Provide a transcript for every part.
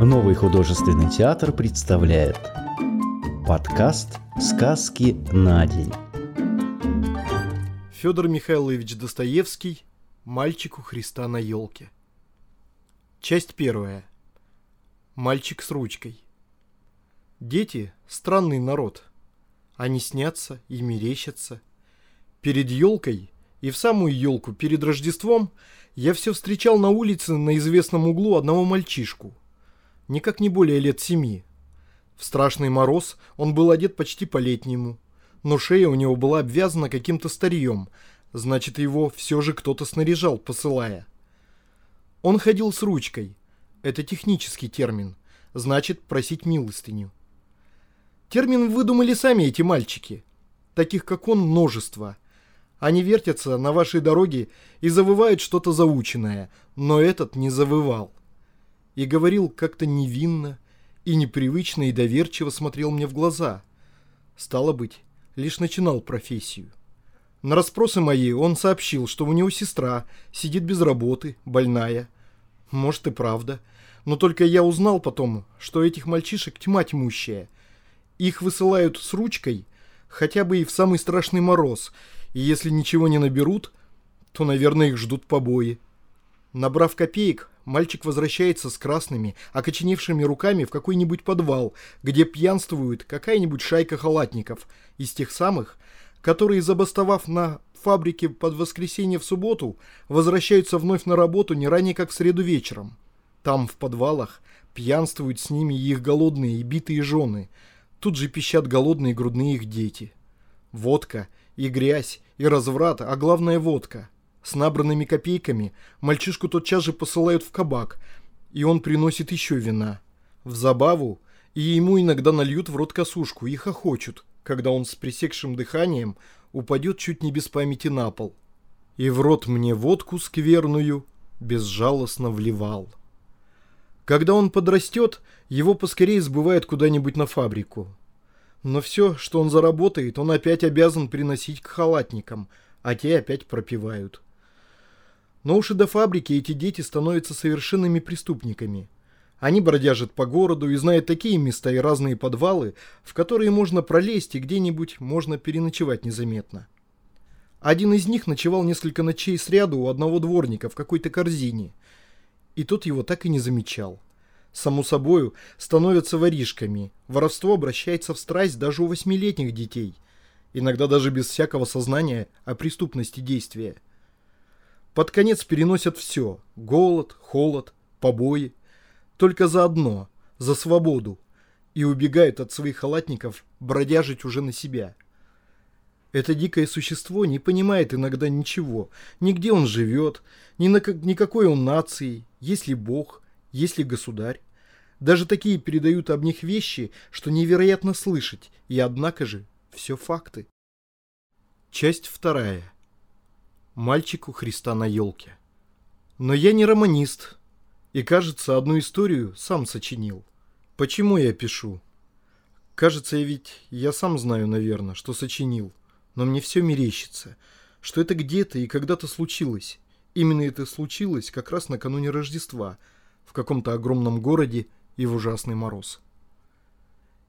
Новый художественный театр представляет подкаст «Сказки на день». Федор Михайлович Достоевский «Мальчик у Христа на елке». Часть первая. Мальчик с ручкой. Дети – странный народ. Они снятся и мерещатся. Перед елкой и в самую елку перед Рождеством я все встречал на улице на известном углу одного мальчишку. Никак не более лет семи. В страшный мороз он был одет почти по-летнему, но шея у него была обвязана каким-то старьем, значит его все же кто-то снаряжал, посылая. Он ходил с ручкой. Это технический термин. Значит, просить милостыню. Термин выдумали сами эти мальчики. Таких, как он, множество. Они вертятся на вашей дороге и завывают что-то заученное, но этот не завывал. И говорил как-то невинно, и непривычно и доверчиво смотрел мне в глаза. Стало быть, лишь начинал профессию. На расспросы мои он сообщил, что у него сестра, сидит без работы, больная. Может и правда. Но только я узнал потом, что этих мальчишек тьма тьмущая. Их высылают с ручкой, хотя бы и в самый страшный мороз, и если ничего не наберут, то, наверное, их ждут побои. Набрав копеек, мальчик возвращается с красными, окоченевшими руками в какой-нибудь подвал, где пьянствует какая-нибудь шайка халатников, из тех самых, которые, забастовав на фабрике под воскресенье в субботу, возвращаются вновь на работу не ранее, как в среду вечером. Там, в подвалах, пьянствуют с ними их голодные и битые жены. Тут же пищат голодные грудные их дети. Водка и грязь, и разврат, а главное водка. С набранными копейками мальчишку тотчас же посылают в кабак, и он приносит еще вина. В забаву, и ему иногда нальют в рот косушку и хохочут – когда он с пресекшим дыханием упадет чуть не без памяти на пол. И в рот мне водку скверную безжалостно вливал. Когда он подрастет, его поскорее сбывают куда-нибудь на фабрику. Но все, что он заработает, он опять обязан приносить к халатникам, а те опять пропивают. Но уж и до фабрики эти дети становятся совершенными преступниками – они бродяжат по городу и знают такие места и разные подвалы, в которые можно пролезть и где-нибудь можно переночевать незаметно. Один из них ночевал несколько ночей сряду у одного дворника в какой-то корзине, и тот его так и не замечал. Само собою, становятся воришками, воровство обращается в страсть даже у восьмилетних детей, иногда даже без всякого сознания о преступности действия. Под конец переносят все – голод, холод, побои – только за одно, за свободу, и убегают от своих халатников бродяжить уже на себя. Это дикое существо не понимает иногда ничего, ни где он живет, ни, на, ни какой он нации, есть ли Бог, есть ли государь. Даже такие передают об них вещи, что невероятно слышать, и однако же все факты. Часть вторая. Мальчик у Христа на елке. Но я не романист, и, кажется, одну историю сам сочинил. Почему я пишу? Кажется, я ведь я сам знаю, наверное, что сочинил. Но мне все мерещится, что это где-то и когда-то случилось. Именно это случилось как раз накануне Рождества, в каком-то огромном городе и в ужасный мороз.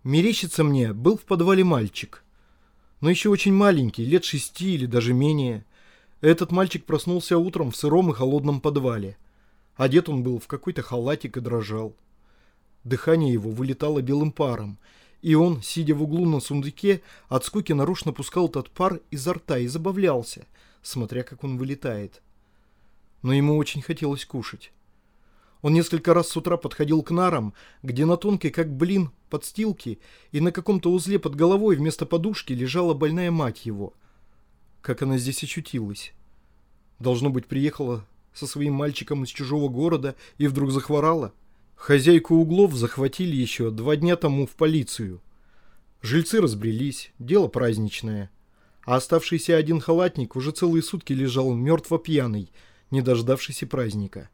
Мерещится мне, был в подвале мальчик. Но еще очень маленький, лет шести или даже менее. Этот мальчик проснулся утром в сыром и холодном подвале – Одет он был в какой-то халатик и дрожал. Дыхание его вылетало белым паром, и он, сидя в углу на сундуке, от скуки нарочно пускал этот пар изо рта и забавлялся, смотря как он вылетает. Но ему очень хотелось кушать. Он несколько раз с утра подходил к нарам, где на тонкой, как блин, подстилке и на каком-то узле под головой вместо подушки лежала больная мать его. Как она здесь очутилась? Должно быть, приехала со своим мальчиком из чужого города и вдруг захворала? Хозяйку углов захватили еще два дня тому в полицию. Жильцы разбрелись, дело праздничное. А оставшийся один халатник уже целые сутки лежал мертво пьяный, не дождавшийся праздника.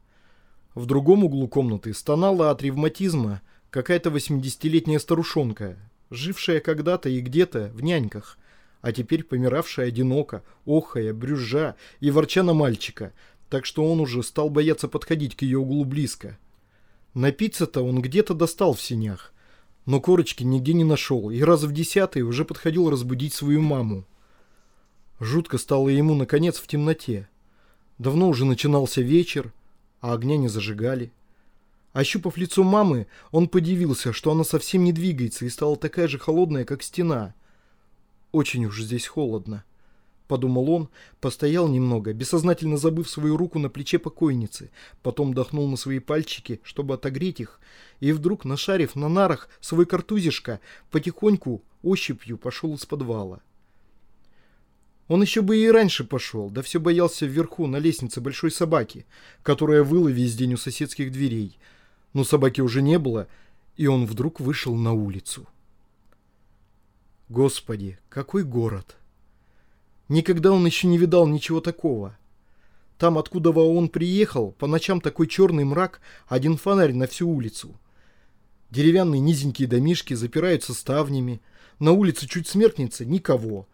В другом углу комнаты стонала от ревматизма какая-то восьмидесятилетняя старушонка, жившая когда-то и где-то в няньках, а теперь помиравшая одиноко, охая, брюзжа и ворча на мальчика, так что он уже стал бояться подходить к ее углу близко. Напиться-то он где-то достал в синях, но корочки нигде не нашел, и раз в десятый уже подходил разбудить свою маму. Жутко стало ему, наконец, в темноте. Давно уже начинался вечер, а огня не зажигали. Ощупав лицо мамы, он подивился, что она совсем не двигается и стала такая же холодная, как стена. Очень уж здесь холодно. Подумал он, постоял немного, бессознательно забыв свою руку на плече покойницы, потом дохнул на свои пальчики, чтобы отогреть их, и вдруг, нашарив на нарах свой картузишко, потихоньку ощупью пошел из подвала. Он еще бы и раньше пошел, да все боялся вверху на лестнице большой собаки, которая выла весь день у соседских дверей. Но собаки уже не было, и он вдруг вышел на улицу. Господи, какой город! Никогда он еще не видал ничего такого. Там, откуда он приехал, по ночам такой черный мрак, один фонарь на всю улицу. Деревянные низенькие домишки запираются ставнями, на улице чуть смеркнется никого.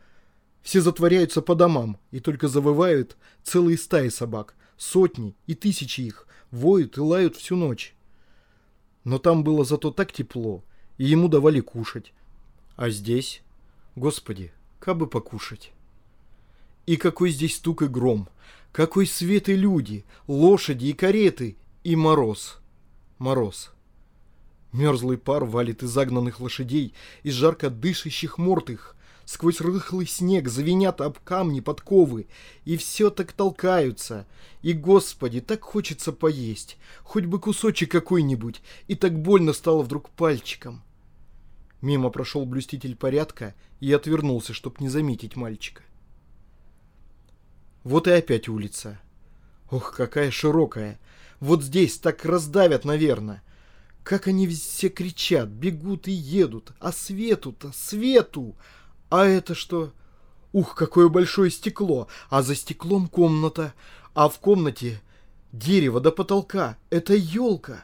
Все затворяются по домам и только завывают целые стаи собак, сотни и тысячи их, воют и лают всю ночь. Но там было зато так тепло, и ему давали кушать. А здесь, господи, как бы покушать. И какой здесь стук и гром, какой свет и люди, лошади и кареты, и мороз. Мороз. Мерзлый пар валит из загнанных лошадей, из жарко дышащих морд их. Сквозь рыхлый снег звенят об камни подковы, и все так толкаются. И, господи, так хочется поесть, хоть бы кусочек какой-нибудь, и так больно стало вдруг пальчиком. Мимо прошел блюститель порядка и отвернулся, чтоб не заметить мальчика. Вот и опять улица. Ох, какая широкая. Вот здесь так раздавят, наверное. Как они все кричат, бегут и едут. А свету-то, свету! А это что? Ух, какое большое стекло! А за стеклом комната. А в комнате дерево до потолка. Это елка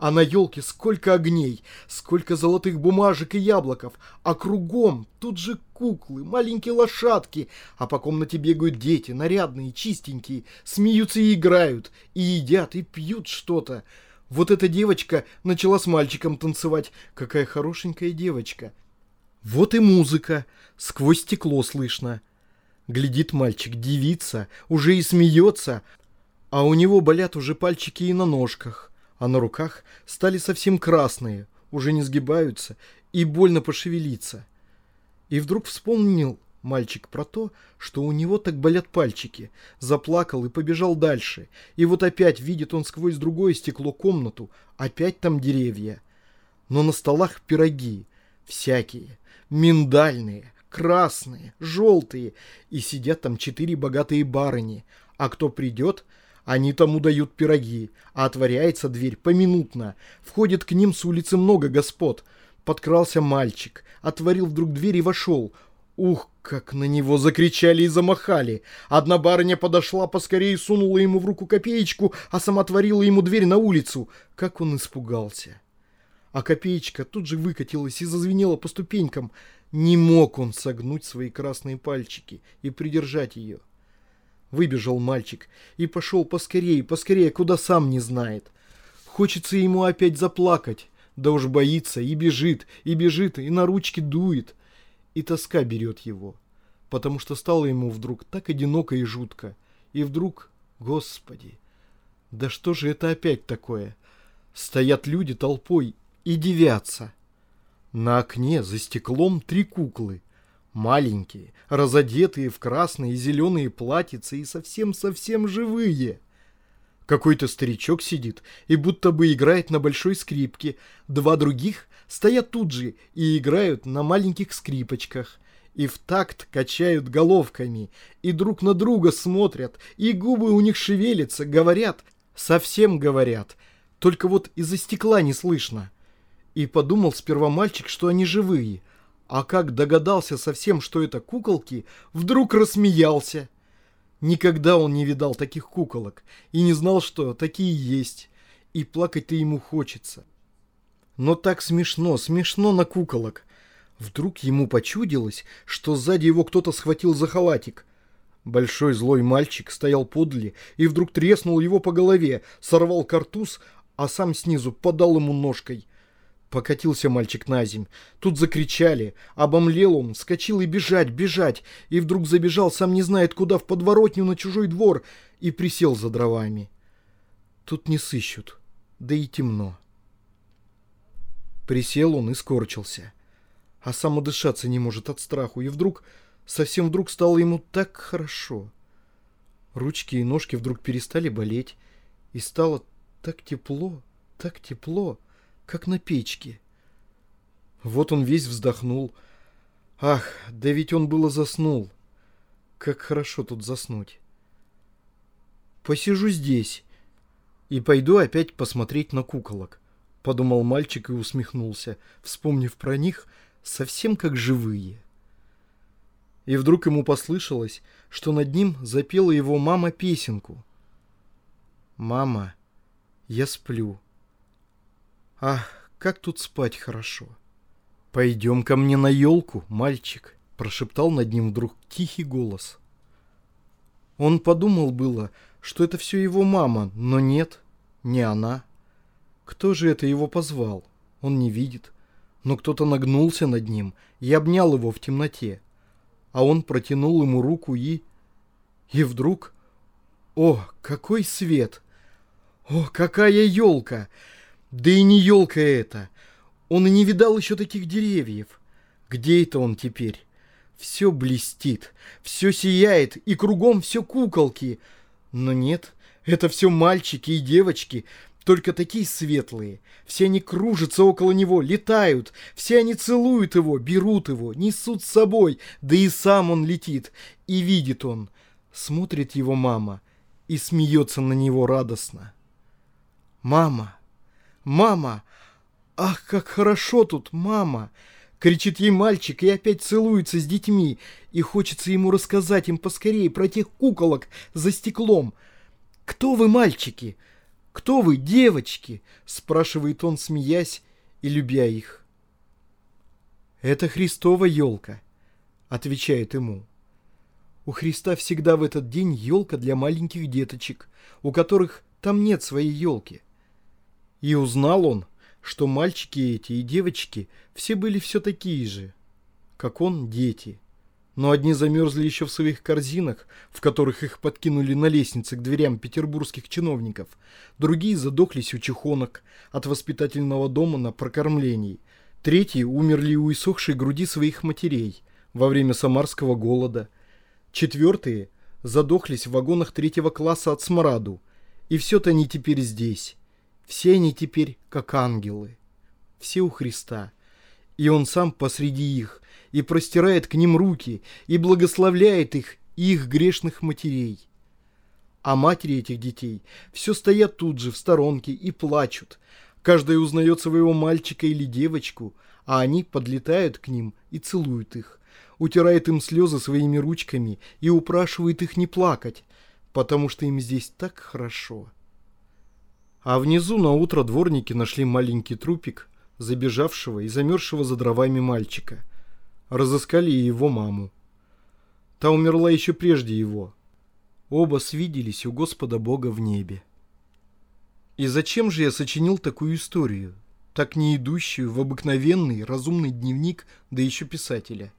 а на елке сколько огней, сколько золотых бумажек и яблоков, а кругом тут же куклы, маленькие лошадки, а по комнате бегают дети, нарядные, чистенькие, смеются и играют, и едят, и пьют что-то. Вот эта девочка начала с мальчиком танцевать. Какая хорошенькая девочка. Вот и музыка. Сквозь стекло слышно. Глядит мальчик, девица, уже и смеется, а у него болят уже пальчики и на ножках а на руках стали совсем красные, уже не сгибаются и больно пошевелиться. И вдруг вспомнил мальчик про то, что у него так болят пальчики, заплакал и побежал дальше, и вот опять видит он сквозь другое стекло комнату, опять там деревья. Но на столах пироги, всякие, миндальные, красные, желтые, и сидят там четыре богатые барыни, а кто придет – они тому дают пироги, а отворяется дверь поминутно. Входит к ним с улицы много господ. Подкрался мальчик, отворил вдруг дверь и вошел. Ух, как на него закричали и замахали. Одна барыня подошла поскорее сунула ему в руку копеечку, а сама отворила ему дверь на улицу. Как он испугался. А копеечка тут же выкатилась и зазвенела по ступенькам. Не мог он согнуть свои красные пальчики и придержать ее. Выбежал мальчик и пошел поскорее, поскорее, куда сам не знает. Хочется ему опять заплакать, да уж боится, и бежит, и бежит, и на ручки дует. И тоска берет его, потому что стало ему вдруг так одиноко и жутко. И вдруг, господи, да что же это опять такое? Стоят люди толпой и девятся. На окне за стеклом три куклы. Маленькие, разодетые в красные и зеленые платьица и совсем-совсем живые. Какой-то старичок сидит и будто бы играет на большой скрипке. Два других стоят тут же и играют на маленьких скрипочках. И в такт качают головками, и друг на друга смотрят, и губы у них шевелятся, говорят, совсем говорят. Только вот из-за стекла не слышно. И подумал сперва мальчик, что они живые – а как догадался совсем, что это куколки, вдруг рассмеялся. Никогда он не видал таких куколок и не знал, что такие есть. И плакать-то ему хочется. Но так смешно, смешно на куколок. Вдруг ему почудилось, что сзади его кто-то схватил за халатик. Большой злой мальчик стоял подле и вдруг треснул его по голове, сорвал картуз, а сам снизу подал ему ножкой. Покатился мальчик на земь. Тут закричали. Обомлел он, вскочил и бежать, бежать. И вдруг забежал, сам не знает куда, в подворотню на чужой двор. И присел за дровами. Тут не сыщут. Да и темно. Присел он и скорчился. А сам удышаться не может от страху. И вдруг, совсем вдруг стало ему так хорошо. Ручки и ножки вдруг перестали болеть. И стало так тепло, так тепло как на печке. Вот он весь вздохнул. Ах, да ведь он было заснул. Как хорошо тут заснуть. Посижу здесь и пойду опять посмотреть на куколок, подумал мальчик и усмехнулся, вспомнив про них совсем как живые. И вдруг ему послышалось, что над ним запела его мама песенку. «Мама, я сплю». Ах, как тут спать хорошо. Пойдем ко мне на елку, мальчик, прошептал над ним вдруг тихий голос. Он подумал было, что это все его мама, но нет, не она. Кто же это его позвал? Он не видит. Но кто-то нагнулся над ним и обнял его в темноте. А он протянул ему руку и... И вдруг... О, какой свет! О, какая елка! Да и не елка это. Он и не видал еще таких деревьев. Где это он теперь? Все блестит, все сияет, и кругом все куколки. Но нет, это все мальчики и девочки, только такие светлые. Все они кружатся около него, летают, все они целуют его, берут его, несут с собой, да и сам он летит. И видит он, смотрит его мама и смеется на него радостно. «Мама!» «Мама! Ах, как хорошо тут, мама!» Кричит ей мальчик и опять целуется с детьми. И хочется ему рассказать им поскорее про тех куколок за стеклом. «Кто вы, мальчики? Кто вы, девочки?» Спрашивает он, смеясь и любя их. «Это Христова елка», — отвечает ему. У Христа всегда в этот день елка для маленьких деточек, у которых там нет своей елки. И узнал он, что мальчики эти и девочки все были все такие же, как он, дети. Но одни замерзли еще в своих корзинах, в которых их подкинули на лестнице к дверям петербургских чиновников. Другие задохлись у чехонок от воспитательного дома на прокормлении. Третьи умерли у иссохшей груди своих матерей во время самарского голода. Четвертые задохлись в вагонах третьего класса от смраду. И все-то они теперь здесь все они теперь как ангелы. Все у Христа. И Он сам посреди их, и простирает к ним руки, и благословляет их и их грешных матерей. А матери этих детей все стоят тут же в сторонке и плачут. Каждая узнает своего мальчика или девочку, а они подлетают к ним и целуют их, утирает им слезы своими ручками и упрашивает их не плакать, потому что им здесь так хорошо. А внизу на утро дворники нашли маленький трупик, забежавшего и замерзшего за дровами мальчика. Разыскали и его маму. Та умерла еще прежде его. Оба свиделись у Господа Бога в небе. И зачем же я сочинил такую историю, так не идущую в обыкновенный разумный дневник, да еще писателя?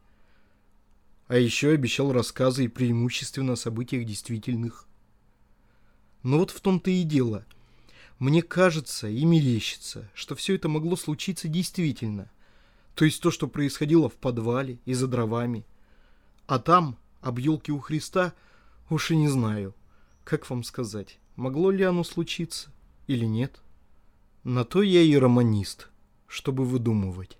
А еще обещал рассказы и преимущественно о событиях действительных. Но вот в том-то и дело – мне кажется и мерещится, что все это могло случиться действительно. То есть то, что происходило в подвале и за дровами. А там, об елке у Христа, уж и не знаю. Как вам сказать, могло ли оно случиться или нет? На то я и романист, чтобы выдумывать.